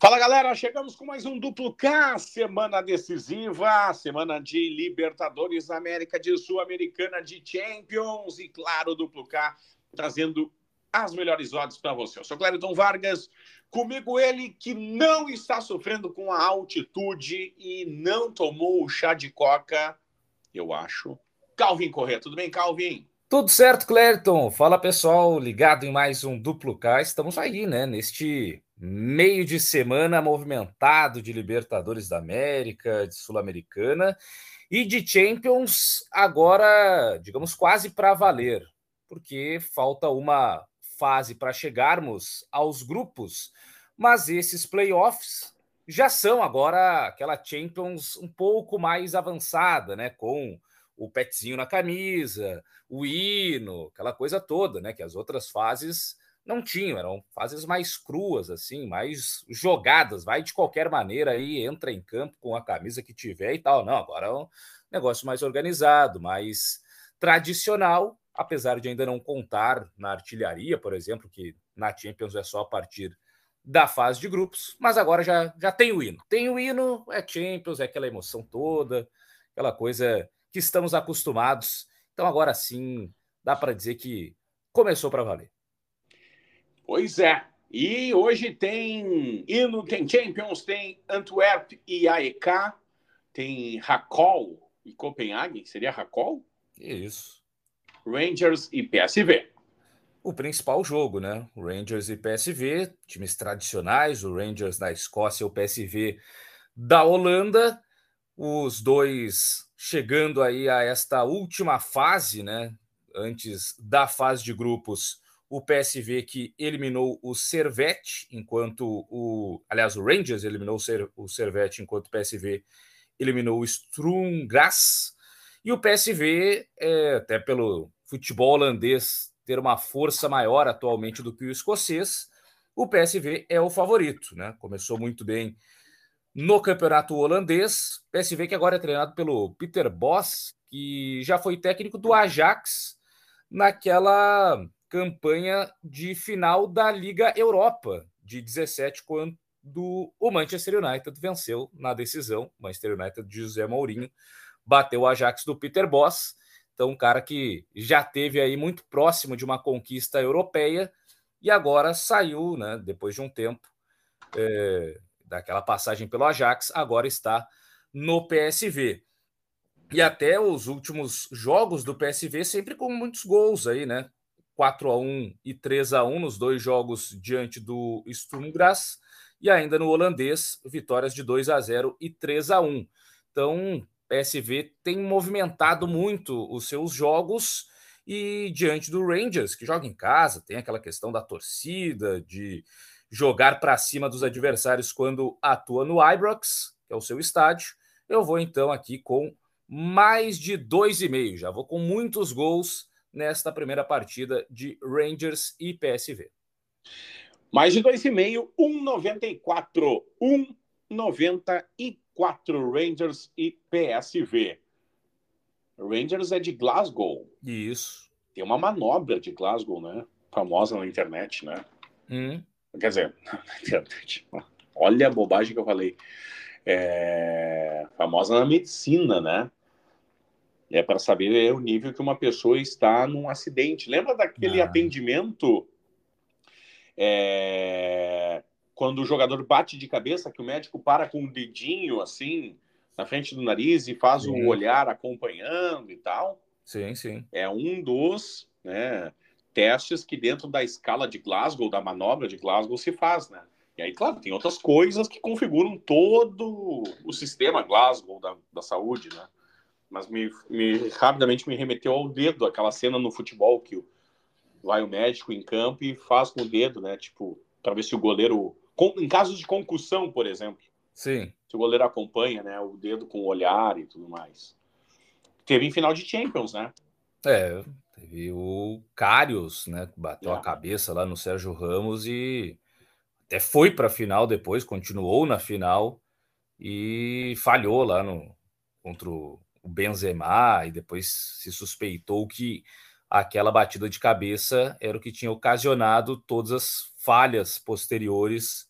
Fala galera, chegamos com mais um duplo K, semana decisiva, semana de Libertadores da América, de Sul-Americana, de Champions e claro, duplo K trazendo as melhores odds para você. Eu sou Clériton Vargas, comigo ele que não está sofrendo com a altitude e não tomou o chá de coca, eu acho. Calvin Corrêa, tudo bem, Calvin? Tudo certo, Clériton. Fala pessoal, ligado em mais um duplo K. Estamos aí, né, neste meio de semana movimentado de Libertadores da América, de Sul-Americana e de Champions, agora, digamos, quase para valer, porque falta uma fase para chegarmos aos grupos, mas esses playoffs já são agora aquela Champions um pouco mais avançada, né, com o petzinho na camisa, o hino, aquela coisa toda, né, que as outras fases não tinham, eram fases mais cruas, assim, mais jogadas, vai de qualquer maneira aí, entra em campo com a camisa que tiver e tal. Não, agora é um negócio mais organizado, mais tradicional, apesar de ainda não contar na artilharia, por exemplo, que na Champions é só a partir da fase de grupos, mas agora já, já tem o hino. Tem o hino, é Champions, é aquela emoção toda, aquela coisa que estamos acostumados. Então agora sim, dá para dizer que começou para valer. Pois é. E hoje tem hino, tem Champions, tem Antwerp e AEK, tem Hakol e Copenhague. Seria Hakol? Isso. Rangers e PSV. O principal jogo, né? Rangers e PSV, times tradicionais, o Rangers na Escócia e o PSV da Holanda. Os dois chegando aí a esta última fase, né? Antes da fase de grupos o PSV que eliminou o Servette, enquanto o. Aliás, o Rangers eliminou o Servette, enquanto o PSV eliminou o Sturm Graz. E o PSV, é, até pelo futebol holandês ter uma força maior atualmente do que o escocês, o PSV é o favorito, né? Começou muito bem no campeonato holandês. PSV que agora é treinado pelo Peter Boss, que já foi técnico do Ajax naquela campanha de final da Liga Europa de 17, quando o Manchester United venceu na decisão. Manchester United de José Mourinho bateu o Ajax do Peter Boss. Então, um cara que já teve aí muito próximo de uma conquista europeia e agora saiu, né, depois de um tempo é, daquela passagem pelo Ajax, agora está no PSV. E até os últimos jogos do PSV sempre com muitos gols aí, né? 4 a 1 e 3 a 1 nos dois jogos diante do Sturm Graz e ainda no holandês, vitórias de 2 a 0 e 3 a 1. Então, PSV tem movimentado muito os seus jogos e diante do Rangers, que joga em casa, tem aquela questão da torcida, de jogar para cima dos adversários quando atua no Ibrox, que é o seu estádio. Eu vou então aqui com mais de 2,5, já vou com muitos gols nesta primeira partida de Rangers e PSV. Mais de 2,5, 1,94. 1,94 Rangers e PSV. Rangers é de Glasgow. Isso. Tem uma manobra de Glasgow, né? Famosa na internet, né? Hum. Quer dizer, na internet. Olha a bobagem que eu falei. É... Famosa na medicina, né? É para saber o nível que uma pessoa está num acidente. Lembra daquele ah. atendimento é... quando o jogador bate de cabeça, que o médico para com o um dedinho assim na frente do nariz e faz sim. o olhar acompanhando e tal? Sim, sim. É um dos né, testes que dentro da escala de Glasgow, da manobra de Glasgow, se faz, né? E aí, claro, tem outras coisas que configuram todo o sistema Glasgow da, da saúde, né? Mas me, me, rapidamente me remeteu ao dedo, aquela cena no futebol que vai o médico em campo e faz com o dedo, né? Tipo, para ver se o goleiro. Em casos de concussão, por exemplo. Sim. Se o goleiro acompanha, né? O dedo com o olhar e tudo mais. Teve em final de Champions, né? É, teve o Carius, né? Que bateu é. a cabeça lá no Sérgio Ramos e até foi para a final depois, continuou na final e falhou lá no contra o Benzema e depois se suspeitou que aquela batida de cabeça era o que tinha ocasionado todas as falhas posteriores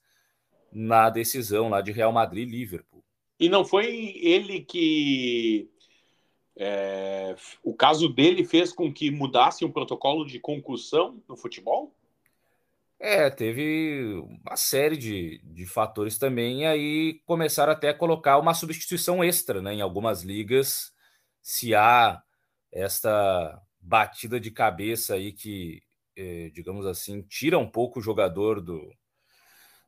na decisão lá de Real Madrid e Liverpool. E não foi ele que é, o caso dele fez com que mudasse o protocolo de concussão no futebol? É, teve uma série de, de fatores também, e aí começaram até a colocar uma substituição extra né, em algumas ligas, se há esta batida de cabeça aí que, eh, digamos assim, tira um pouco o jogador do,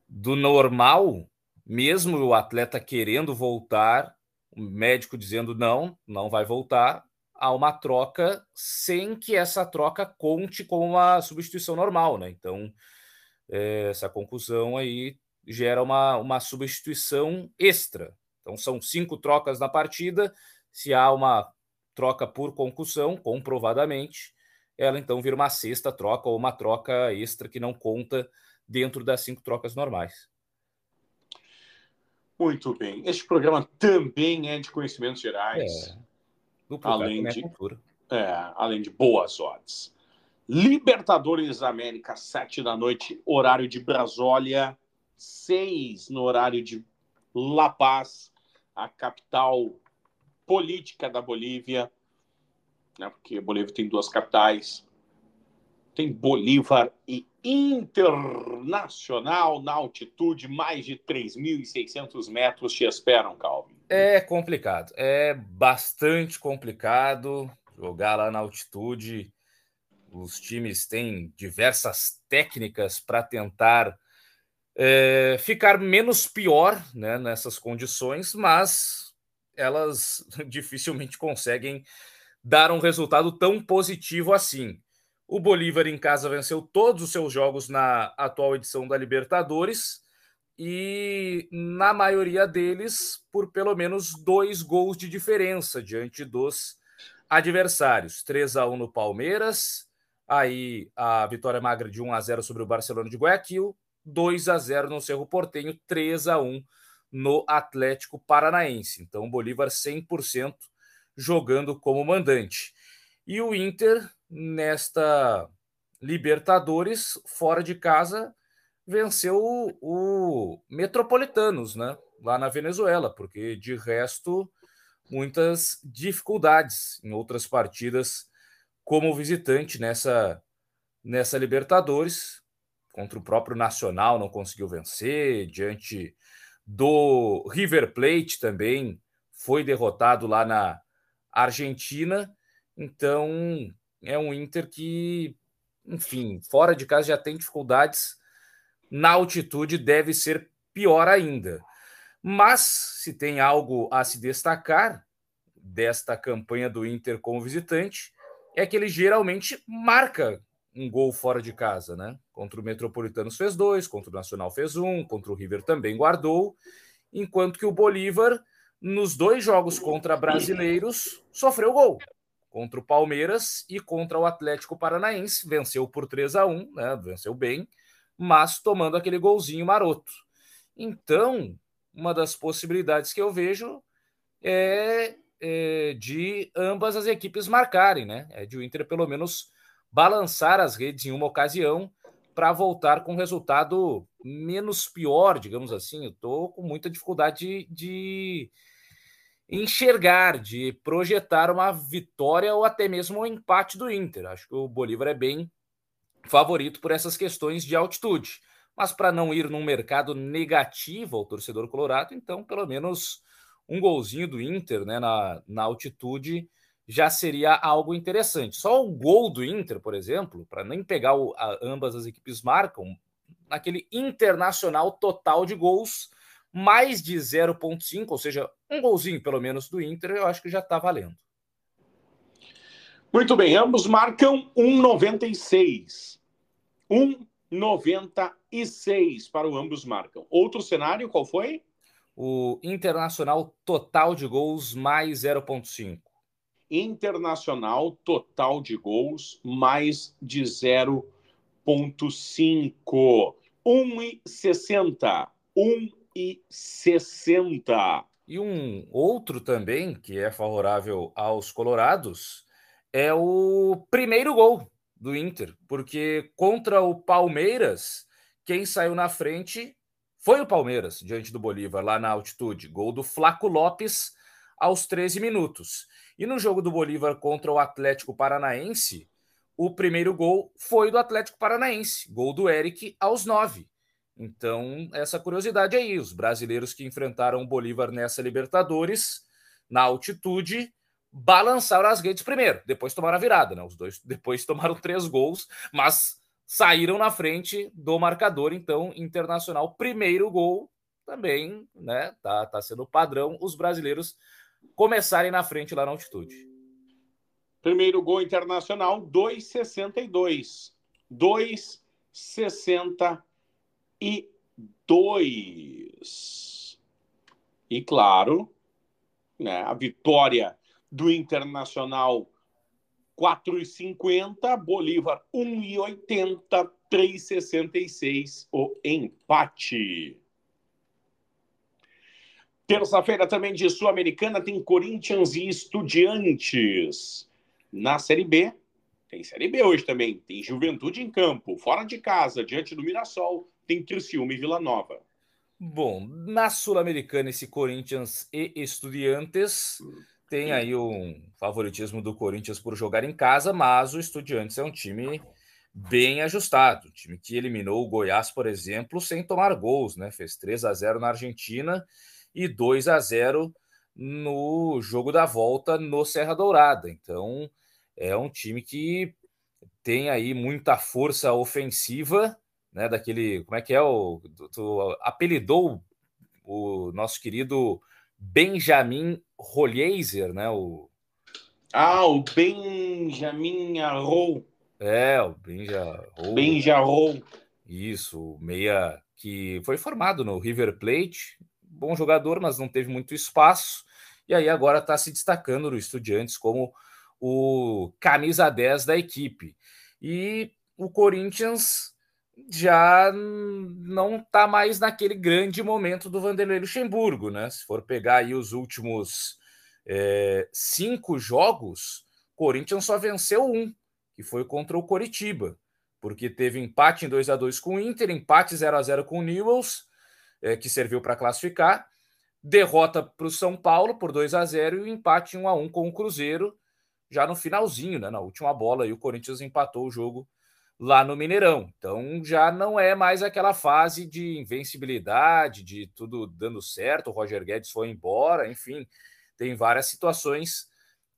do normal, mesmo o atleta querendo voltar, o médico dizendo não, não vai voltar, há uma troca sem que essa troca conte com uma substituição normal, né? Então, é, essa conclusão aí gera uma, uma substituição extra. Então, são cinco trocas na partida. Se há uma troca por concussão, comprovadamente, ela então vira uma sexta troca ou uma troca extra que não conta dentro das cinco trocas normais. Muito bem. Este programa também é de conhecimentos gerais. É. Além de, é, além de boas odds. Libertadores América, sete da noite, horário de Brasólia, seis no horário de La Paz, a capital política da Bolívia, né, porque a Bolívia tem duas capitais. Tem Bolívar e Internacional na altitude, mais de 3.600 metros te esperam, Calvin. É complicado, é bastante complicado jogar lá na altitude os times têm diversas técnicas para tentar é, ficar menos pior né, nessas condições, mas elas dificilmente conseguem dar um resultado tão positivo assim. O Bolívar em casa venceu todos os seus jogos na atual edição da Libertadores e, na maioria deles, por pelo menos dois gols de diferença diante dos adversários. 3 a 1 no Palmeiras, Aí a vitória magra de 1 a 0 sobre o Barcelona de Guayaquil, 2 a 0 no Cerro Portenho, 3 a 1 no Atlético Paranaense. Então, Bolívar 100% jogando como mandante. E o Inter, nesta Libertadores, fora de casa, venceu o, o Metropolitanos, né? Lá na Venezuela, porque de resto, muitas dificuldades em outras partidas como visitante nessa, nessa Libertadores. Contra o próprio Nacional não conseguiu vencer, diante do River Plate também foi derrotado lá na Argentina. Então é um Inter que, enfim, fora de casa já tem dificuldades. Na altitude deve ser pior ainda. Mas se tem algo a se destacar desta campanha do Inter como visitante, é que ele geralmente marca um gol fora de casa, né? Contra o Metropolitanos fez dois, contra o Nacional fez um, contra o River também guardou, enquanto que o Bolívar, nos dois jogos contra brasileiros, sofreu gol. Contra o Palmeiras e contra o Atlético Paranaense, venceu por 3 a 1 né? Venceu bem, mas tomando aquele golzinho maroto. Então, uma das possibilidades que eu vejo é é, de ambas as equipes marcarem, né? É de o Inter pelo menos balançar as redes em uma ocasião para voltar com um resultado menos pior, digamos assim. Eu estou com muita dificuldade de, de enxergar, de projetar uma vitória ou até mesmo um empate do Inter. Acho que o Bolívar é bem favorito por essas questões de altitude. Mas para não ir num mercado negativo ao torcedor colorado, então pelo menos um golzinho do Inter né, na, na altitude já seria algo interessante. Só o gol do Inter, por exemplo, para nem pegar o, a, ambas as equipes marcam, naquele internacional total de gols, mais de 0,5, ou seja, um golzinho pelo menos do Inter, eu acho que já está valendo. Muito bem, ambos marcam 1,96. 1,96 para o ambos marcam. Outro cenário, qual foi? O Internacional total de gols mais 0,5. Internacional total de gols mais de 0,5. 1,60. 1,60. E um outro também que é favorável aos colorados é o primeiro gol do Inter, porque contra o Palmeiras, quem saiu na frente foi o Palmeiras diante do Bolívar lá na altitude. Gol do Flaco Lopes aos 13 minutos. E no jogo do Bolívar contra o Atlético Paranaense, o primeiro gol foi do Atlético Paranaense, gol do Eric aos 9. Então, essa curiosidade aí, os brasileiros que enfrentaram o Bolívar nessa Libertadores, na altitude, balançaram as redes primeiro, depois tomaram a virada, né? Os dois depois tomaram três gols, mas saíram na frente do marcador, então, internacional, primeiro gol também, né? Tá, tá sendo padrão os brasileiros começarem na frente lá na altitude. Primeiro gol internacional, 2,62. 2,62. E claro, né, a vitória do Internacional 4,50, Bolívar 1,80, 3,66 o empate. Terça-feira também de Sul-Americana tem Corinthians e Estudiantes. Na Série B, tem Série B hoje também. Tem Juventude em campo, fora de casa, diante do Mirassol, tem Criciúma e Vila Nova. Bom, na Sul-Americana, esse Corinthians e Estudiantes tem aí um favoritismo do Corinthians por jogar em casa, mas o Estudiantes é um time bem ajustado, um time que eliminou o Goiás, por exemplo, sem tomar gols, né? Fez 3 a 0 na Argentina e 2 a 0 no jogo da volta no Serra Dourada. Então, é um time que tem aí muita força ofensiva, né? Daquele, como é que é o tu apelidou o nosso querido Benjamin Rolheiser, né? O... Ah, o Benjamin Arrou. É, o Benja Benjarrou. Isso, o meia que foi formado no River Plate, bom jogador, mas não teve muito espaço. E aí agora está se destacando no Estudiantes como o camisa 10 da equipe. E o Corinthians já não está mais naquele grande momento do Vanderlei Luxemburgo, né? Se for pegar aí os últimos é, cinco jogos, Corinthians só venceu um, que foi contra o Coritiba, porque teve empate em 2 a 2 com o Inter, empate 0 a 0 com o Newells, é, que serviu para classificar, derrota para o São Paulo por 2 a 0 e o empate 1 a 1 com o Cruzeiro, já no finalzinho, né? Na última bola, e o Corinthians empatou o jogo lá no Mineirão. Então já não é mais aquela fase de invencibilidade, de tudo dando certo. O Roger Guedes foi embora, enfim, tem várias situações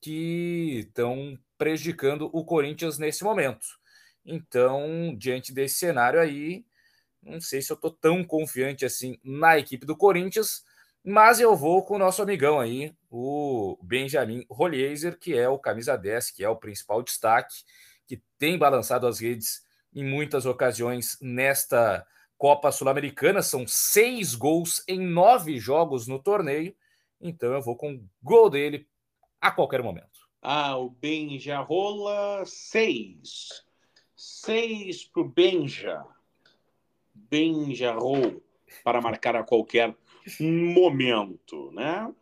que estão prejudicando o Corinthians nesse momento. Então, diante desse cenário aí, não sei se eu estou tão confiante assim na equipe do Corinthians, mas eu vou com o nosso amigão aí, o Benjamin Rolheiser, que é o camisa 10, que é o principal destaque que tem balançado as redes em muitas ocasiões nesta Copa Sul-Americana. São seis gols em nove jogos no torneio. Então eu vou com o gol dele a qualquer momento. Ah, o Benja rola seis. Seis para o Benja. Benja roll para marcar a qualquer momento, né?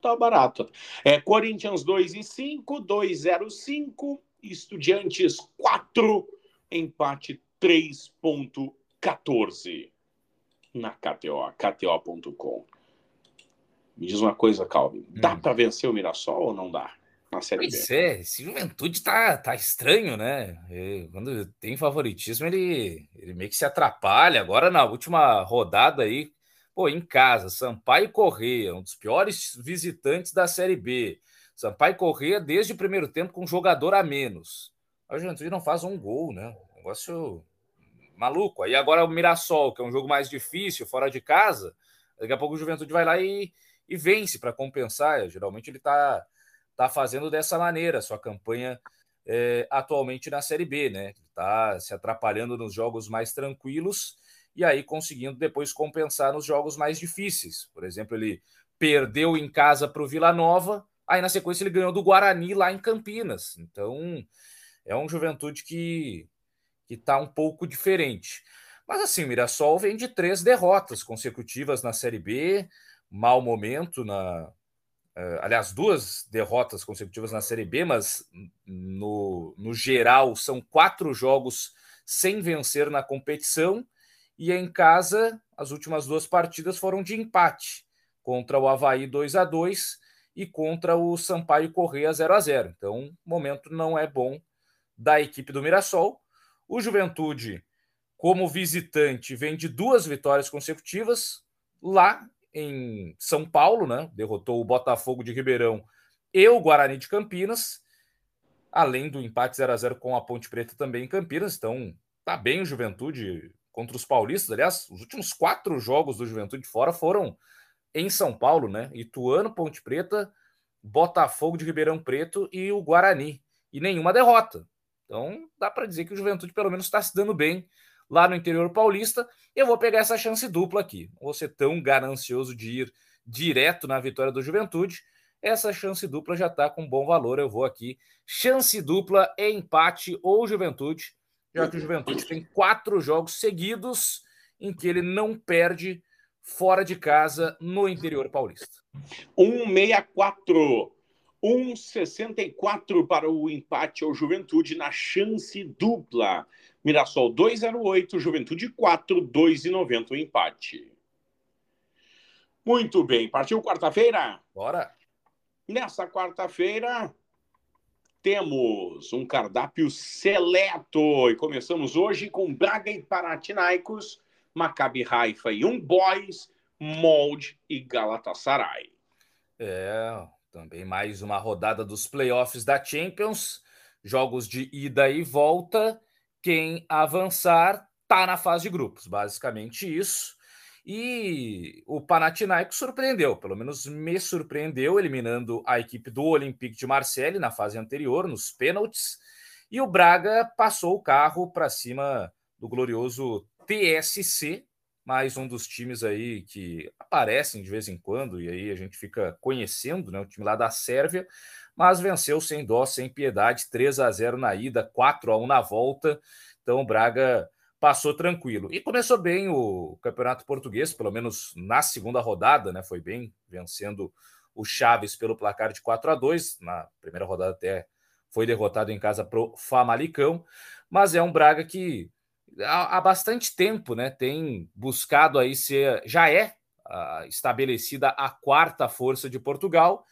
Tá barato. É Corinthians 2 e 5, 205 Estudiantes 4, empate 3.14 na KTO, KTO.com. Me diz uma coisa, Calvin. Dá hum. para vencer o Mirassol ou não dá? Na série pois B? é, esse Juventude tá, tá estranho, né? E quando tem favoritismo, ele, ele meio que se atrapalha. Agora, na última rodada aí, pô, em casa, Sampaio Correia, um dos piores visitantes da Série B. Sampaio Corrêa, desde o primeiro tempo, com um jogador a menos. A Juventude não faz um gol, né? Negócio maluco. Aí agora o Mirassol, que é um jogo mais difícil, fora de casa, daqui a pouco o Juventude vai lá e, e vence para compensar. Geralmente ele está tá fazendo dessa maneira sua campanha é, atualmente na Série B, né? Está se atrapalhando nos jogos mais tranquilos e aí conseguindo depois compensar nos jogos mais difíceis. Por exemplo, ele perdeu em casa para o Vila Nova Aí na sequência ele ganhou do Guarani lá em Campinas. Então é um Juventude que que está um pouco diferente. Mas assim, o Mirassol vem de três derrotas consecutivas na Série B, mau momento na. Uh, aliás, duas derrotas consecutivas na Série B, mas no, no geral são quatro jogos sem vencer na competição E em casa, as últimas duas partidas foram de empate contra o Havaí 2 a 2 e contra o Sampaio Correia 0 a 0 Então, o momento não é bom da equipe do Mirassol. O Juventude, como visitante, vem de duas vitórias consecutivas lá em São Paulo, né? Derrotou o Botafogo de Ribeirão e o Guarani de Campinas, além do empate 0 a 0 com a Ponte Preta também em Campinas. Então, tá bem o Juventude contra os paulistas. Aliás, os últimos quatro jogos do Juventude fora foram em São Paulo, né? Ituano, Ponte Preta, Botafogo de Ribeirão Preto e o Guarani. E nenhuma derrota. Então, dá para dizer que o Juventude pelo menos está se dando bem lá no interior paulista. Eu vou pegar essa chance dupla aqui. Ser tão ganancioso de ir direto na vitória do Juventude. Essa chance dupla já está com bom valor. Eu vou aqui. Chance dupla, empate ou Juventude, já que o Juventude tem quatro jogos seguidos em que ele não perde fora de casa no interior paulista. 164. 1,64 para o empate ao Juventude na chance dupla. Mirassol 2,08, Juventude 4, 2,90 o empate. Muito bem, partiu quarta-feira? Bora! Nessa quarta-feira temos um cardápio seleto e começamos hoje com Braga e Panathinaikos, Maccabi Haifa e um Boys, Molde e Galatasaray. É, também mais uma rodada dos playoffs da Champions, jogos de ida e volta. Quem avançar tá na fase de grupos, basicamente isso. E o Panathinaikos surpreendeu, pelo menos me surpreendeu, eliminando a equipe do Olympique de Marseille na fase anterior, nos pênaltis. E o Braga passou o carro para cima do glorioso TSC, mais um dos times aí que aparecem de vez em quando, e aí a gente fica conhecendo, né? O time lá da Sérvia, mas venceu sem dó, sem piedade, 3 a 0 na ida, 4 a 1 na volta. Então o Braga passou tranquilo. E começou bem o Campeonato Português, pelo menos na segunda rodada, né? Foi bem, vencendo o Chaves pelo placar de 4 a 2 Na primeira rodada até foi derrotado em casa pro Famalicão, mas é um Braga que há, bastante tempo, né? Tem buscado aí ser, já é uh, estabelecida a quarta força de Portugal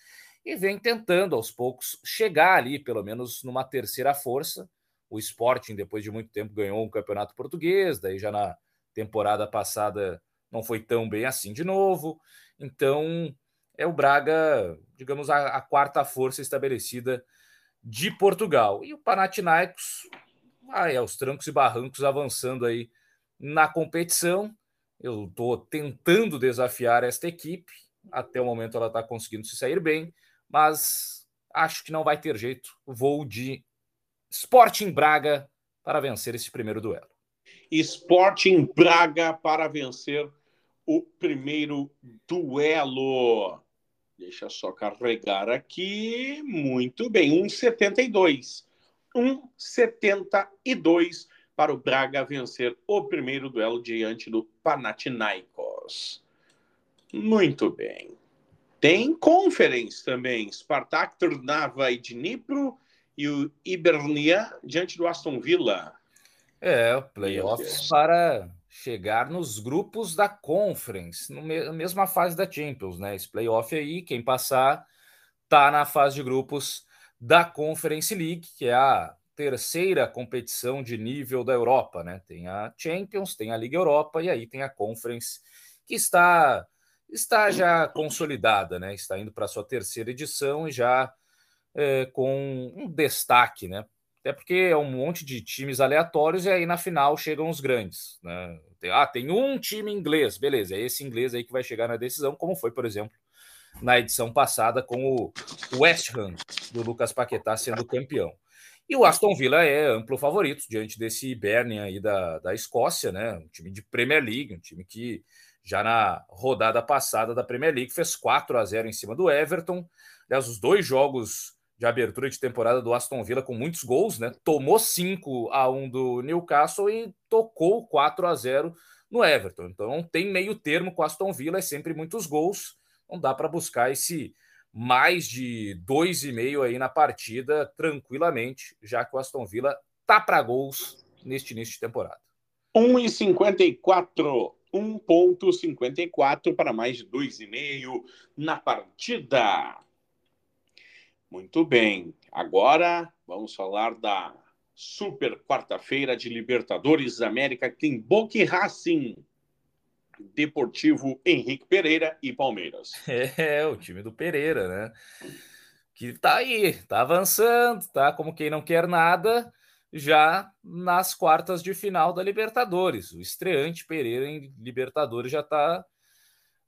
e vem tentando aos poucos chegar ali, pelo menos numa terceira força. O Sporting, depois de muito tempo, ganhou um campeonato português, daí já na temporada passada não foi tão bem assim de novo. Então é o Braga, digamos, a, a quarta força estabelecida de Portugal. E o Panathinaikos ah, é, os trancos e barrancos avançando aí na competição. Eu estou tentando desafiar esta equipe. Até o momento ela está conseguindo se sair bem, mas acho que não vai ter jeito. Vou de Sporting Braga para vencer esse primeiro duelo. Sporting Braga para vencer o primeiro duelo. Deixa só carregar aqui. Muito bem, 1,72. 1,72 para o Braga vencer o primeiro duelo diante do Panathinaikos. Muito bem. Tem Conference também. Spartak, Trnava e Dnipro e o Ibernia diante do Aston Villa. É, playoffs para chegar nos grupos da Conference, na mesma fase da Champions, né? Esse playoff aí, quem passar tá na fase de grupos da Conference League, que é a terceira competição de nível da Europa, né? Tem a Champions, tem a Liga Europa e aí tem a Conference que está está já consolidada, né? Está indo para sua terceira edição e já é, com um destaque, né? Até porque é um monte de times aleatórios e aí na final chegam os grandes, né? Ah, tem um time inglês, beleza? É esse inglês aí que vai chegar na decisão, como foi, por exemplo, na edição passada com o West Ham do Lucas Paquetá sendo campeão. E o Aston Villa é amplo favorito diante desse Hibernian aí da, da Escócia, né? Um time de Premier League, um time que já na rodada passada da Premier League fez 4 a 0 em cima do Everton. Aliás, os dois jogos de abertura de temporada do Aston Villa com muitos gols, né? Tomou 5 a 1 do Newcastle e tocou 4 a 0 no Everton. Então tem meio termo com o Aston Villa, é sempre muitos gols não dá para buscar esse mais de dois e meio aí na partida tranquilamente, já que o Aston Villa tá para gols neste início de temporada. 1,54. 1,54 para mais de 2,5 na partida. Muito bem. Agora vamos falar da super quarta-feira de Libertadores da América, que tem Boca e Racing. Deportivo Henrique Pereira e Palmeiras. É, o time do Pereira, né? Que tá aí, tá avançando, tá como quem não quer nada, já nas quartas de final da Libertadores. O estreante Pereira em Libertadores já tá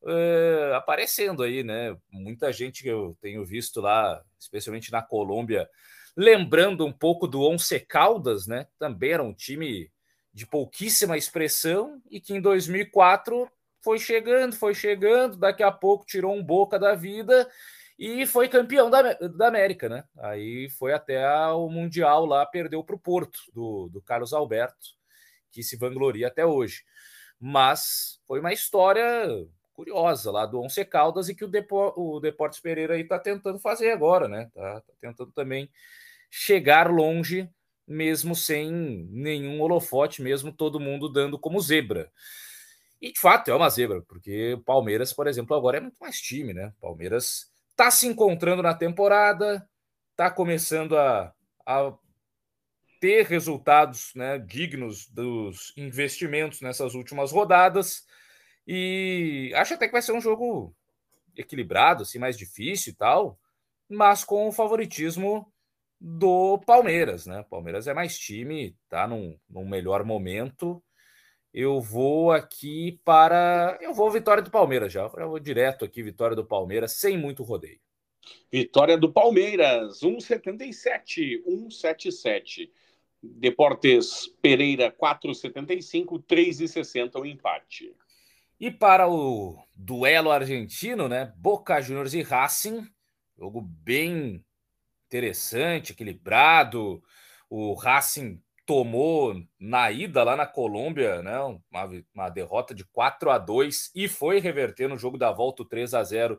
é, aparecendo aí, né? Muita gente que eu tenho visto lá, especialmente na Colômbia, lembrando um pouco do Once Caldas, né? Também era um time de pouquíssima expressão e que em 2004 foi chegando, foi chegando, daqui a pouco tirou um boca da vida e foi campeão da, da América, né? Aí foi até o Mundial lá, perdeu para o Porto, do, do Carlos Alberto, que se vangloria até hoje. Mas foi uma história curiosa lá do Once Caldas e que o, Depor, o Deportes Pereira aí está tentando fazer agora, né? Tá, tá tentando também chegar longe mesmo sem nenhum holofote, mesmo todo mundo dando como zebra. E de fato é uma zebra, porque o Palmeiras, por exemplo, agora é muito mais time, né? Palmeiras está se encontrando na temporada, está começando a, a ter resultados né, dignos dos investimentos nessas últimas rodadas. E acho até que vai ser um jogo equilibrado, assim, mais difícil e tal, mas com o favoritismo do Palmeiras, né? Palmeiras é mais time, tá num, num melhor momento. Eu vou aqui para. Eu vou vitória do Palmeiras já. Eu vou direto aqui, vitória do Palmeiras, sem muito rodeio. Vitória do Palmeiras, 1,77, 1,77. Deportes Pereira, 4,75, 3,60 o empate. E para o duelo argentino, né? Boca Juniors e Racing, jogo bem interessante, equilibrado. O Racing tomou na ida lá na Colômbia, né, uma, uma derrota de 4 a 2 e foi reverter no jogo da volta o 3 a 0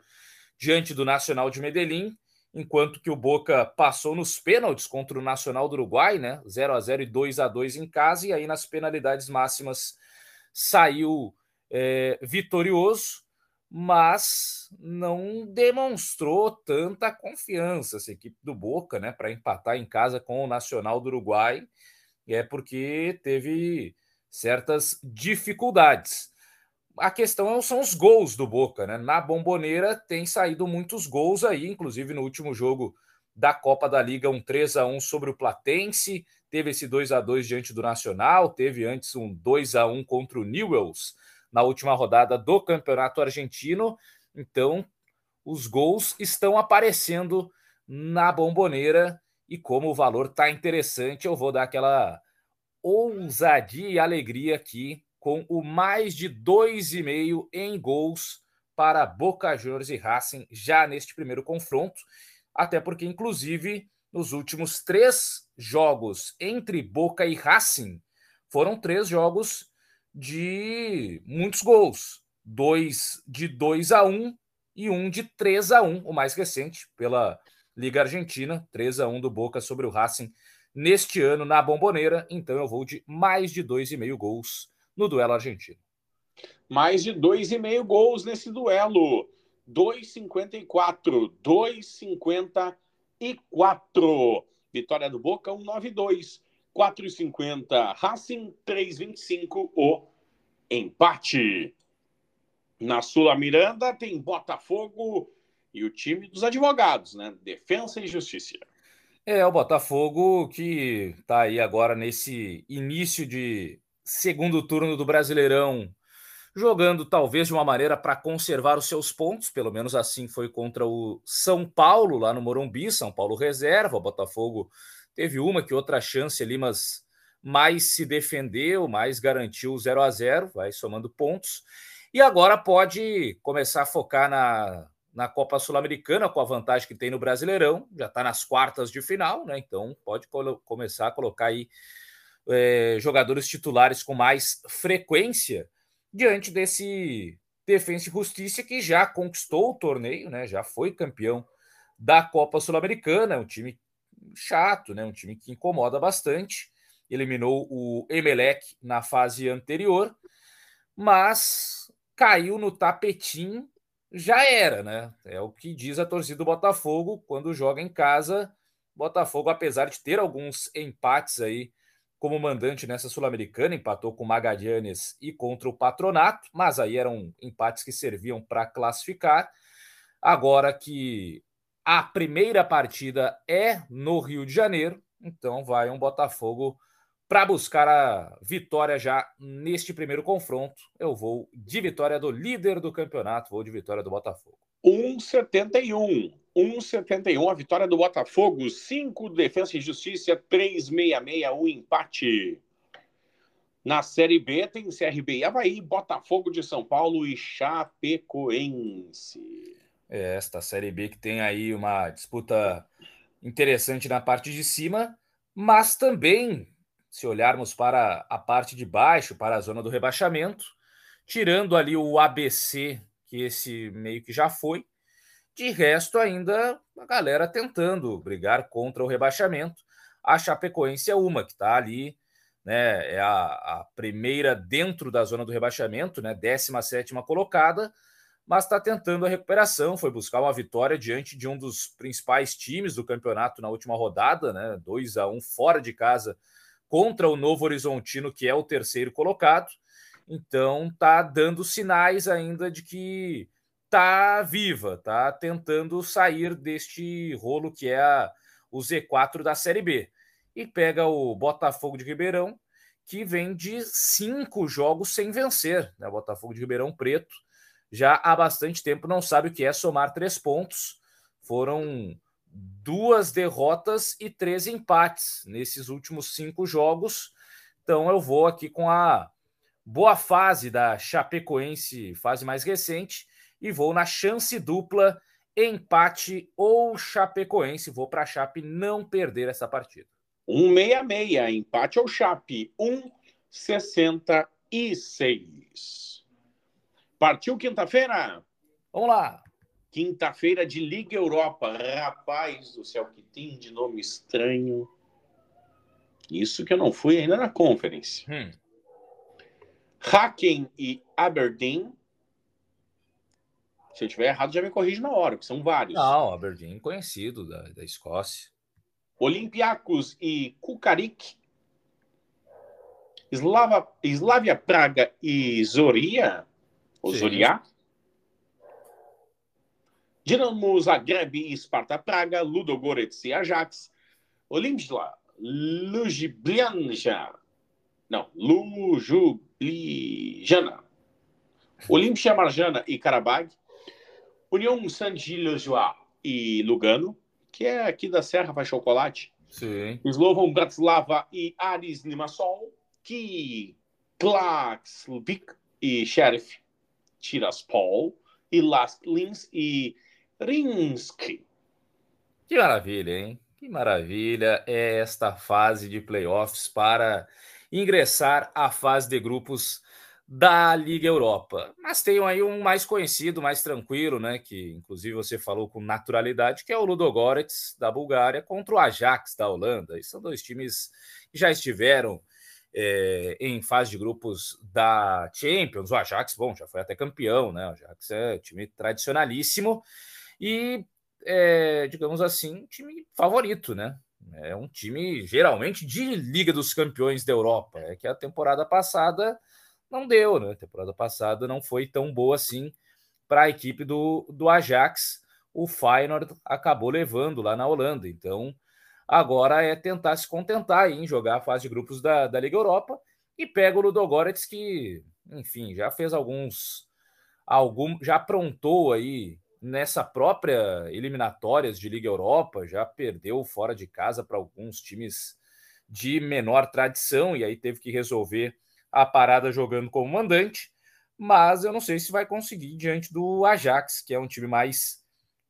diante do Nacional de Medellín, enquanto que o Boca passou nos pênaltis contra o Nacional do Uruguai, né, 0 a 0 e 2 a 2 em casa e aí nas penalidades máximas saiu é, vitorioso mas não demonstrou tanta confiança essa equipe do Boca, né, para empatar em casa com o Nacional do Uruguai, e é porque teve certas dificuldades. A questão são os gols do Boca, né? Na Bomboneira tem saído muitos gols aí, inclusive no último jogo da Copa da Liga, um 3 a 1 sobre o Platense, teve esse 2 a 2 diante do Nacional, teve antes um 2 a 1 contra o Newells na última rodada do Campeonato Argentino. Então, os gols estão aparecendo na bomboneira e como o valor está interessante, eu vou dar aquela ousadia e alegria aqui com o mais de 2,5 em gols para Boca Juniors e Racing já neste primeiro confronto, até porque, inclusive, nos últimos três jogos entre Boca e Racing, foram três jogos de muitos gols. Dois de 2 a 1 um, e um de 3 a 1 o mais recente, pela Liga Argentina, 3 a 1 do Boca sobre o Racing neste ano na Bomboneira. Então eu vou de mais de 2,5 gols no duelo argentino. Mais de 2,5 gols nesse duelo. 2,54, 2,54. Vitória do Boca, 1,92. 4,50 Racing, 3,25 o empate. Na Sula Miranda tem Botafogo e o time dos advogados, né? Defensa e Justiça. É, o Botafogo que está aí agora nesse início de segundo turno do Brasileirão, jogando talvez de uma maneira para conservar os seus pontos, pelo menos assim foi contra o São Paulo, lá no Morumbi, São Paulo reserva, o Botafogo Teve uma que outra chance ali, mas mais se defendeu, mais garantiu o 0 a 0 vai somando pontos. E agora pode começar a focar na, na Copa Sul-Americana, com a vantagem que tem no Brasileirão, já está nas quartas de final, né? Então pode começar a colocar aí é, jogadores titulares com mais frequência diante desse Defensa e Justiça que já conquistou o torneio, né? Já foi campeão da Copa Sul-Americana, um time chato, né? Um time que incomoda bastante eliminou o Emelec na fase anterior, mas caiu no tapetim, já era, né? É o que diz a torcida do Botafogo quando joga em casa. Botafogo, apesar de ter alguns empates aí como mandante nessa Sul-Americana, empatou com o Magadianes e contra o Patronato, mas aí eram empates que serviam para classificar. Agora que a primeira partida é no Rio de Janeiro, então vai um Botafogo para buscar a vitória já neste primeiro confronto. Eu vou de vitória do líder do campeonato, vou de vitória do Botafogo. 1,71. 1,71 a vitória do Botafogo. 5 Defesa e Justiça, 3,66 o empate. Na Série B tem CRB e Havaí, Botafogo de São Paulo e Chapecoense. Esta Série B que tem aí uma disputa interessante na parte de cima, mas também, se olharmos para a parte de baixo, para a zona do rebaixamento, tirando ali o ABC que esse meio que já foi. De resto, ainda a galera tentando brigar contra o rebaixamento. A Chapecoense é uma que está ali, né? É a, a, primeira dentro da zona do rebaixamento, né? 17 colocada, mas está tentando a recuperação. Foi buscar uma vitória diante de um dos principais times do campeonato na última rodada, né? 2 a 1 fora de casa contra o Novo Horizontino, que é o terceiro colocado. Então tá dando sinais ainda de que tá viva, tá tentando sair deste rolo que é a, o Z4 da Série B. E pega o Botafogo de Ribeirão, que vem de cinco jogos sem vencer. Né? Botafogo de Ribeirão Preto já há bastante tempo não sabe o que é somar três pontos. Foram duas derrotas e três empates nesses últimos cinco jogos. Então eu vou aqui com a boa fase da Chapecoense, fase mais recente, e vou na chance dupla, empate ou Chapecoense. Vou para a Chape não perder essa partida. 166, empate ou Chape, 166. Partiu quinta-feira? Vamos lá. Quinta-feira de Liga Europa. Rapaz do céu, que tem de nome estranho. Isso que eu não fui ainda na conference. Hum. Hacken e Aberdeen. Se eu estiver errado, já me corrige na hora, porque são vários. Não, Aberdeen conhecido da, da Escócia. Olympiacos e Kukarik. Slava, Slavia Praga e Zoria. Ou Zoria. Dinamo Zagreb e Sparta Praga. Ludogorets e Ajax. Olimpia Ljubljana. Não, Ljubljana. Olimpia Marjana e Karabag, União Saint-Gilles e Lugano, que é aqui da Serra faz chocolate. Sim. Slovan Bratislava e Aris Limassol, que Klaxvik e Sheriff Tiraspol e Last Lins e Rinsk. Que maravilha, hein? Que maravilha é esta fase de playoffs para ingressar à fase de grupos da Liga Europa. Mas tem aí um mais conhecido, mais tranquilo, né? Que inclusive você falou com naturalidade, que é o Ludogorets da Bulgária contra o Ajax da Holanda. E são dois times que já estiveram é, em fase de grupos da Champions. O Ajax, bom, já foi até campeão, né? O Ajax é time tradicionalíssimo e, é, digamos assim, time favorito, né? É um time geralmente de Liga dos Campeões da Europa. É que a temporada passada não deu, né? A temporada passada não foi tão boa assim para a equipe do, do Ajax. O Feyenoord acabou levando lá na Holanda. Então, agora é tentar se contentar em jogar a fase de grupos da, da Liga Europa e pega o Ludogorets que, enfim, já fez alguns algum já aprontou aí nessa própria eliminatórias de Liga Europa, já perdeu fora de casa para alguns times de menor tradição e aí teve que resolver a parada jogando como mandante, mas eu não sei se vai conseguir diante do Ajax, que é um time mais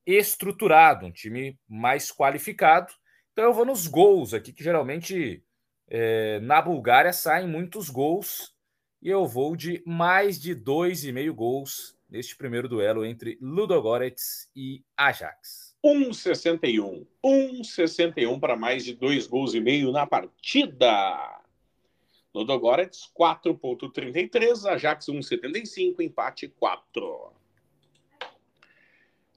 estruturado, um time mais qualificado. Então eu vou nos gols aqui, que geralmente é, na Bulgária saem muitos gols, e eu vou de mais de dois e meio gols neste primeiro duelo entre Ludogorets e Ajax. 1,61. 1,61 para mais de dois gols e meio na partida. Ludogorets 4.33, Ajax 1.75, empate 4.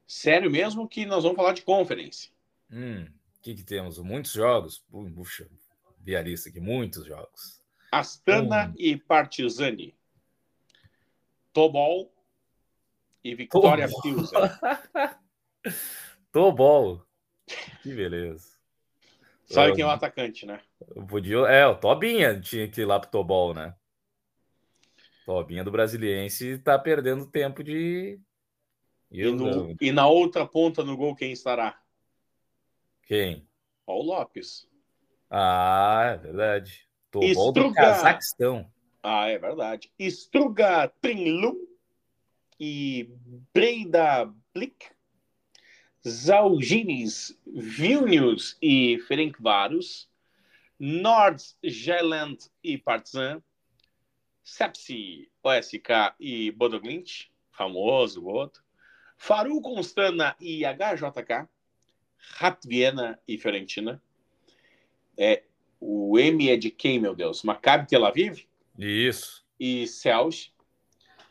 Sério mesmo que nós vamos falar de conference. Hum, que, que temos? Muitos jogos. Puxa, vi a lista aqui, muitos jogos. Astana hum. e Partizani. Tobol e Vitória Pilsen. Tobol. Que beleza. Sabe quem é o atacante, né? Podia, é, o Tobinha tinha que ir lá pro Tobol, né? Tobinha do Brasiliense tá perdendo tempo de. E, no, e, na outra ponta no gol, quem estará? Quem? Paulo Lopes. Ah, é verdade. Struga... do Cazaquistão. Ah, é verdade. Struga Trinlum e Breida Blick Zalgiris, Vilnius e Ferencváros, Nord-Jylland e Partizan, Sepsi, OSK e Bodoglint, famoso outro, Faru Constana e HJK, Hatviena e Fiorentina. É, o M é de quem, meu Deus? Maccabi Tel Aviv? Isso. E Celj.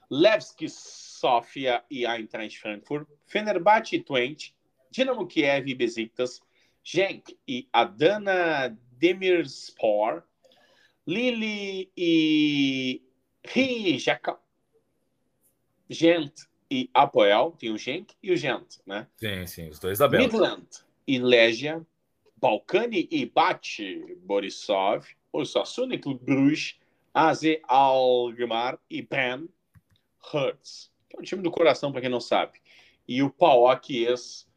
Levski Sofia e Eintracht Frankfurt. Fenerbahçe e Twente. Dinamo Kiev e Besiktas, Genk e Adana Demirspor, Lille e Rijeka, Gent e Apoel, tem o Genk e o Gent, né? Sim, sim, os dois da Bélgica. Midland e Legia, Balkani e Bate Borisov, Osasuna e Clube Bruges, AZ Alkmaar e Ben Hertz, que é o time do coração, para quem não sabe. E o PAOK ex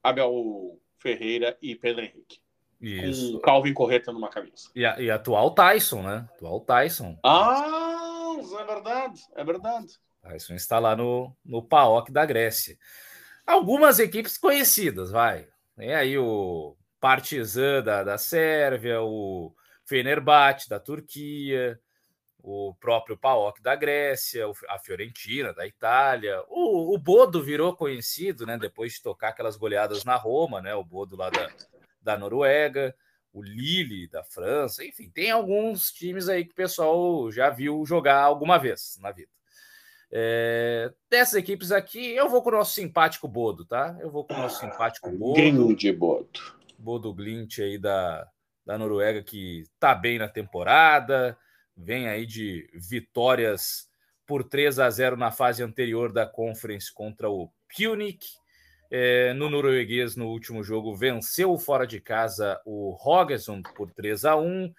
Abel Ferreira e Pedro Henrique. Isso. Com Calvin Correta numa camisa. E, a, e atual Tyson, né? Atual Tyson. Ah, é verdade, é verdade. Tyson está lá no, no PAOK da Grécia. Algumas equipes conhecidas, vai. Tem aí o Partizan da, da Sérvia, o Fenerbahçe da Turquia, o próprio PAOK da Grécia, a Fiorentina da Itália. O, o, Bodo virou conhecido, né? Depois de tocar aquelas goleadas na Roma, né? O Bodo lá da, da Noruega, o Lille da França, enfim, tem alguns times aí que o pessoal já viu jogar alguma vez na vida. É, dessas equipes aqui, eu vou com o nosso simpático Bodo, tá? Eu vou com o nosso simpático Bodo. de Bodo. Bodo Glint aí da, da Noruega, que tá bem na temporada vem aí de vitórias por 3 a 0 na fase anterior da Conference contra o Punic. É, no norueguês, no último jogo, venceu fora de casa o Rogesund por 3 a 1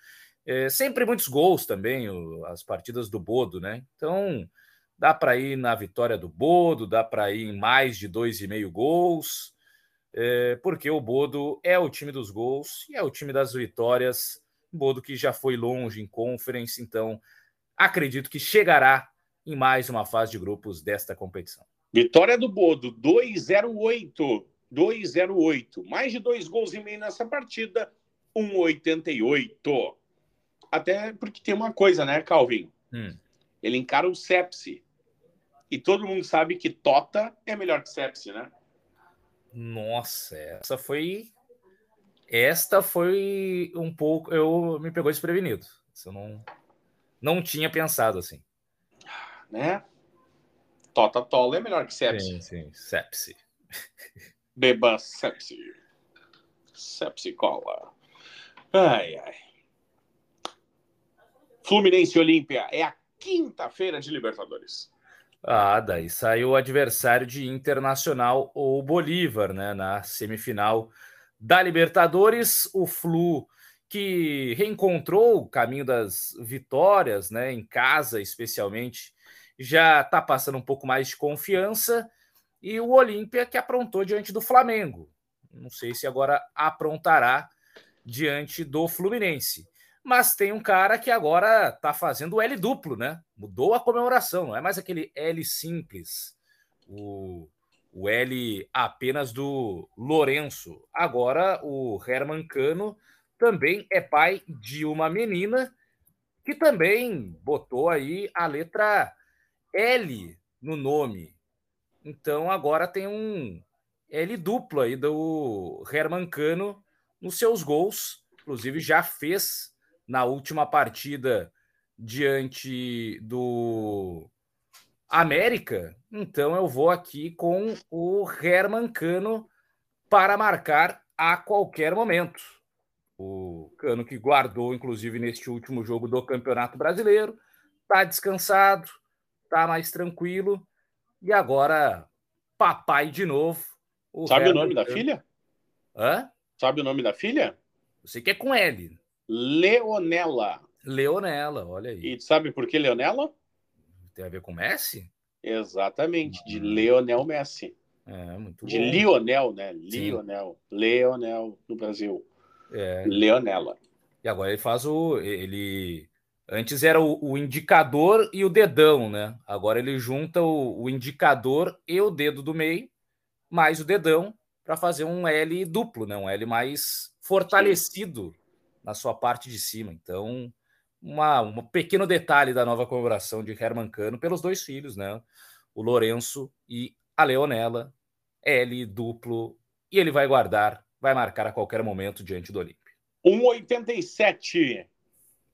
é, Sempre muitos gols também, o, as partidas do Bodo, né? Então, dá para ir na vitória do Bodo, dá para ir em mais de 2,5 gols, é, porque o Bodo é o time dos gols e é o time das vitórias Bodo que já foi longe em conference, então acredito que chegará em mais uma fase de grupos desta competição. Vitória do Bodo, 2-0-8. 2-0-8. Mais de dois gols e meio nessa partida, 1,88. Até porque tem uma coisa, né, Calvin? Hum. Ele encara o Sepsi. E todo mundo sabe que Tota é melhor que Sepsi, né? Nossa, essa foi esta foi um pouco. Eu me pegou desprevenido. Eu não, não tinha pensado assim. Né? Tota Tola é melhor que Sepsi. Sim, sim. Sepsi. Beba Sepsi. Sepsi cola. Ai, ai. Fluminense Olímpia é a quinta-feira de Libertadores. Ah, daí saiu o adversário de Internacional ou Bolívar, né? Na semifinal da Libertadores, o Flu que reencontrou o caminho das vitórias, né, em casa especialmente, já está passando um pouco mais de confiança e o Olímpia que aprontou diante do Flamengo. Não sei se agora aprontará diante do Fluminense. Mas tem um cara que agora está fazendo o L duplo, né? Mudou a comemoração, não é mais aquele L simples. O o L apenas do Lourenço. Agora o Herman Cano também é pai de uma menina que também botou aí a letra L no nome. Então agora tem um L duplo aí do Herman Cano nos seus gols. Inclusive já fez na última partida diante do América, então eu vou aqui com o Herman Cano para marcar a qualquer momento. O Cano que guardou, inclusive, neste último jogo do Campeonato Brasileiro, está descansado, está mais tranquilo e agora papai de novo. O Sabe Herman o nome Cano. da filha? Hã? Sabe o nome da filha? Você que é com L. Leonela. Leonela, olha aí. E sabe por que Leonela? Tem a ver com Messi? Exatamente, de hum. Leonel Messi. É, muito de bom. Lionel, né? Lionel. Sim. Leonel no Brasil. É. Leonela. E agora ele faz o. Ele. Antes era o, o indicador e o dedão, né? Agora ele junta o, o indicador e o dedo do meio, mais o dedão, para fazer um L duplo, né? Um L mais fortalecido Sim. Na sua parte de cima. Então, uma, um pequeno detalhe da nova comemoração de Herman Cano pelos dois filhos, né? O Lourenço e a Leonela, L duplo, e ele vai guardar, vai marcar a qualquer momento diante do Olímpio. 1,87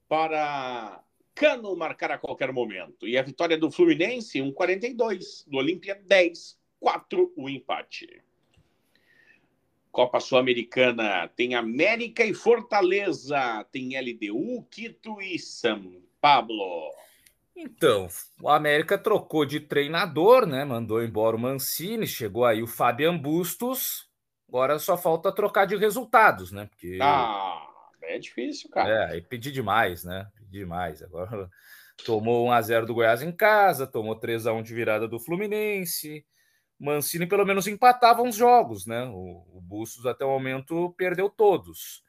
para Cano marcar a qualquer momento. E a vitória do Fluminense, 1,42. Do Olímpia, 10. 4 o empate. Copa Sul-Americana tem América e Fortaleza, tem LDU, Quito e São Paulo. Então, o América trocou de treinador, né? Mandou embora o Mancini, chegou aí o Fabian Bustos. Agora só falta trocar de resultados, né? Porque ah, é difícil, cara. É, aí pedi demais, né? Pedi demais. Agora tomou 1 a 0 do Goiás em casa, tomou 3 a 1 de virada do Fluminense. Mancini pelo menos empatava uns jogos, né? O, o Bustos até o momento perdeu todos.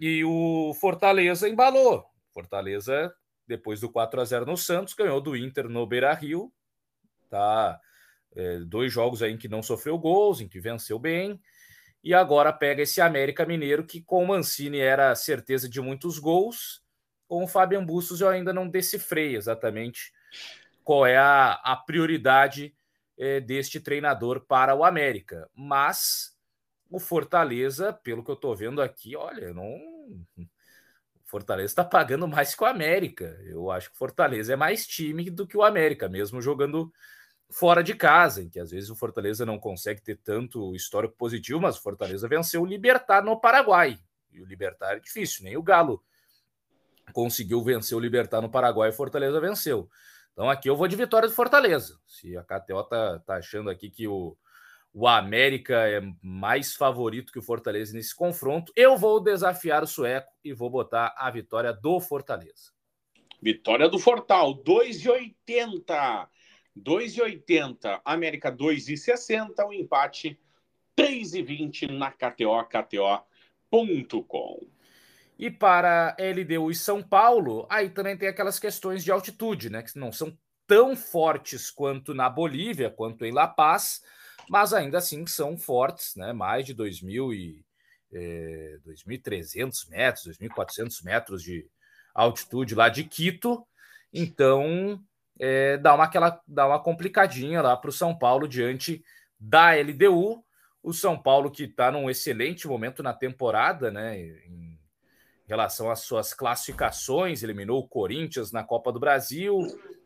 E o Fortaleza embalou. Fortaleza, depois do 4 a 0 no Santos, ganhou do Inter no Beira-Rio. Tá? É, dois jogos aí em que não sofreu gols, em que venceu bem. E agora pega esse América Mineiro, que com o Mancini era certeza de muitos gols. Com o Fabian Bustos eu ainda não decifrei exatamente qual é a, a prioridade é, deste treinador para o América. Mas o Fortaleza, pelo que eu estou vendo aqui, olha, não. O Fortaleza está pagando mais que o América. Eu acho que o Fortaleza é mais time do que o América, mesmo jogando fora de casa, em que às vezes o Fortaleza não consegue ter tanto histórico positivo, mas o Fortaleza venceu o Libertar no Paraguai. E o Libertar é difícil, nem o Galo conseguiu vencer o Libertar no Paraguai e Fortaleza venceu. Então aqui eu vou de vitória do Fortaleza. Se a KTO tá, tá achando aqui que o, o América é mais favorito que o Fortaleza nesse confronto, eu vou desafiar o sueco e vou botar a vitória do Fortaleza. Vitória do Fortal, 2,80. 2,80. América 2,60. O um empate 3,20 na KTO, KTO.com. E para LDU e São Paulo, aí também tem aquelas questões de altitude, né? Que não são tão fortes quanto na Bolívia, quanto em La Paz, mas ainda assim são fortes, né? Mais de 2.000 e, é, 2.300 metros, 2.400 metros de altitude lá de Quito. Então, é, dá, uma, aquela, dá uma complicadinha lá para o São Paulo diante da LDU. O São Paulo que está num excelente momento na temporada, né? Em, em relação às suas classificações, eliminou o Corinthians na Copa do Brasil,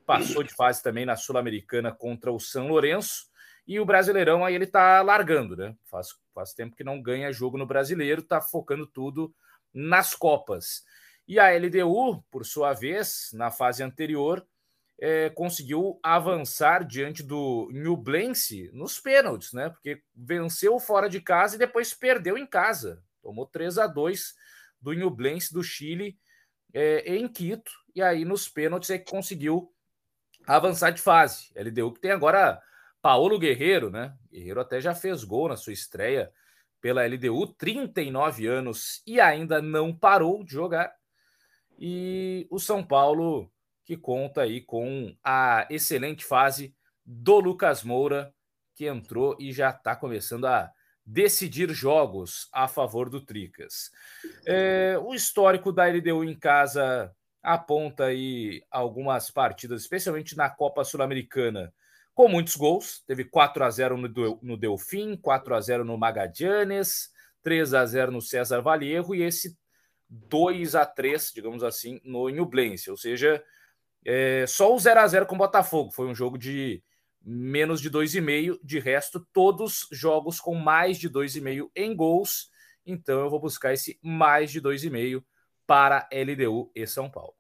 passou de fase também na Sul-Americana contra o São Lourenço, e o Brasileirão aí ele tá largando, né? Faz, faz tempo que não ganha jogo no Brasileiro, tá focando tudo nas Copas. E a LDU, por sua vez, na fase anterior, é, conseguiu avançar diante do Nublense nos pênaltis, né? Porque venceu fora de casa e depois perdeu em casa. Tomou 3 a 2 do Nublense do Chile é, em Quito, e aí nos pênaltis é que conseguiu avançar de fase. LDU que tem agora Paulo Guerreiro, né? Guerreiro até já fez gol na sua estreia pela LDU, 39 anos e ainda não parou de jogar. E o São Paulo que conta aí com a excelente fase do Lucas Moura, que entrou e já está começando a decidir jogos a favor do Tricas. É, o histórico da LDU em casa aponta aí algumas partidas, especialmente na Copa Sul-Americana, com muitos gols. Teve 4 a 0 no, no Delfim, 4 a 0 no Magadianes, 3 a 0 no César Valierro e esse 2 a 3, digamos assim, no Nublense. Ou seja, É, só o 0 a 0 com o Botafogo foi um jogo de menos de 2,5. De resto, todos jogos com mais de 2,5 em gols. Então eu vou buscar esse mais de 2,5 para LDU e São Paulo.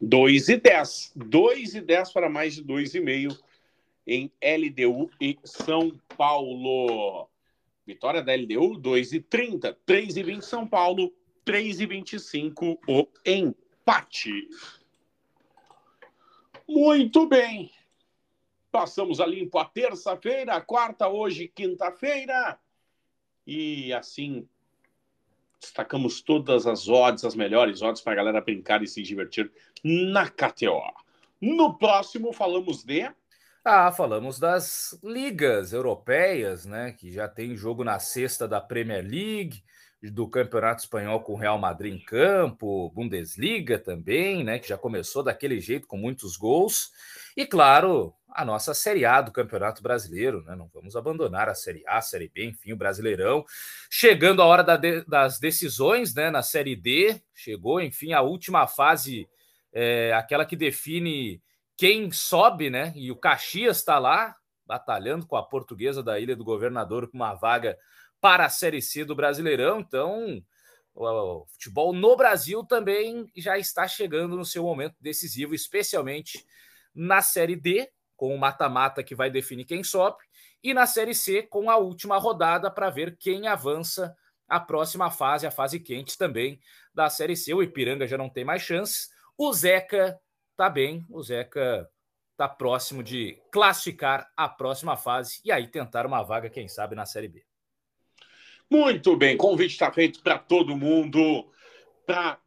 2 e 10. 2 e 10 para mais de 2,5 em LDU e São Paulo. Vitória da LDU, 2 e 30. 3 e 20 São Paulo, 3 e 25 o empate. Muito bem. Passamos a limpo a terça-feira, a quarta hoje, quinta-feira. E assim destacamos todas as odds, as melhores odds para a galera brincar e se divertir na KTO. No próximo falamos de ah, falamos das ligas europeias, né? Que já tem jogo na sexta da Premier League, do Campeonato Espanhol com o Real Madrid em campo, Bundesliga também, né? Que já começou daquele jeito com muitos gols. E claro, a nossa Série A do Campeonato Brasileiro, né? Não vamos abandonar a Série A, a Série B, enfim, o Brasileirão. Chegando a hora da de, das decisões, né? Na Série D, chegou, enfim, a última fase, é, aquela que define quem sobe, né? E o Caxias está lá, batalhando com a portuguesa da Ilha do Governador com uma vaga para a Série C do Brasileirão. Então, o futebol no Brasil também já está chegando no seu momento decisivo, especialmente na Série D, com o mata-mata que vai definir quem sobe, e na Série C, com a última rodada para ver quem avança a próxima fase, a fase quente também da Série C. O Ipiranga já não tem mais chance. O Zeca tá bem, o Zeca tá próximo de classificar a próxima fase e aí tentar uma vaga, quem sabe, na Série B. Muito bem, convite está feito para todo mundo para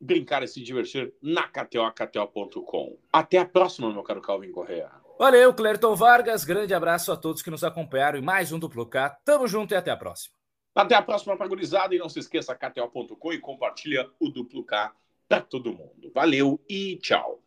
brincar e se divertir na KTO, KTO.com. Até a próxima, meu caro Calvin Correa. Valeu, Clerton Vargas. Grande abraço a todos que nos acompanharam em mais um Duplo K. Tamo junto e até a próxima. Até a próxima, Pagurizada. E não se esqueça, KTO.com e compartilha o Duplo K para todo mundo. Valeu e tchau.